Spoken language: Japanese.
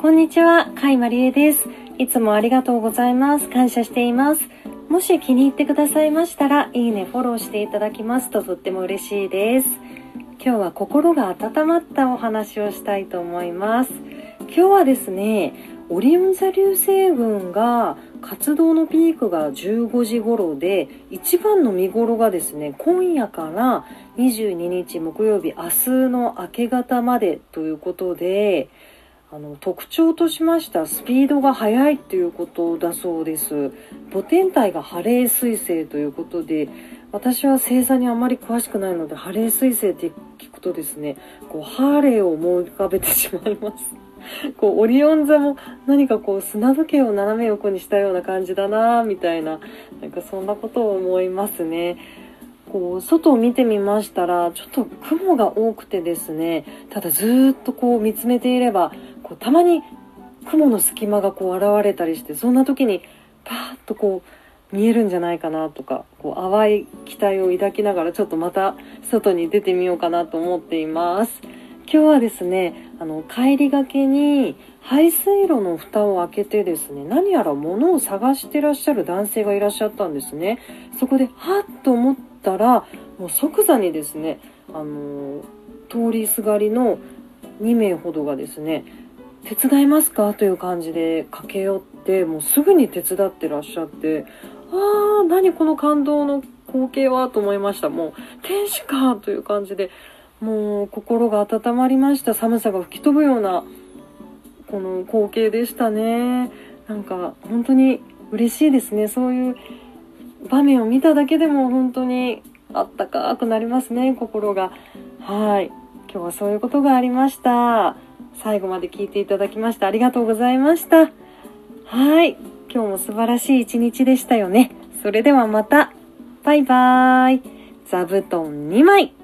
こんにちは、かいまりえです。いつもありがとうございます。感謝しています。もし気に入ってくださいましたら、いいね、フォローしていただきますととっても嬉しいです。今日は心が温まったお話をしたいと思います。今日はですね、オリオン座流星群が活動のピークが15時頃で、一番の見頃がですね、今夜から22日木曜日、明日の明け方までということで、あの特徴としましたスピードが速いっていうことだそうです。母天体がハレー彗星ということで私は星座にあまり詳しくないのでハレー彗星って聞くとですねこうハーレーを思い浮かべてしまいます。こうオリオン座も何かこう砂時計を斜め横にしたような感じだなみたいななんかそんなことを思いますね。こう外を見てみましたらちょっと雲が多くてですねただずっとこう見つめていればこうたまに雲の隙間がこう現れたりしてそんな時にパーッとこう見えるんじゃないかなとかこう淡い期待を抱きながらちょっとまた外に出てみようかなと思っています。今日はですねあの帰りがけに排水路の蓋を開けてですね何やら物を探してらっしゃる男性がいらっしゃったんですね。そこではっと思ったらもう即座にですねあの通りすがりの2名ほどがですね手伝いますか？という感じで駆け寄ってもうすぐに手伝ってらっしゃってあー何この感動の光景は？と思いました。もう天使か？という感じでもう心が温まりました寒さが吹き飛ぶようなこの光景でしたねなんか本当に嬉しいですねそういう場面を見ただけでも本当にあったかくなりますね心がはい今日はそういうことがありました最後まで聞いていただきましてありがとうございました。はい。今日も素晴らしい一日でしたよね。それではまた。バイバーイ。座布団2枚。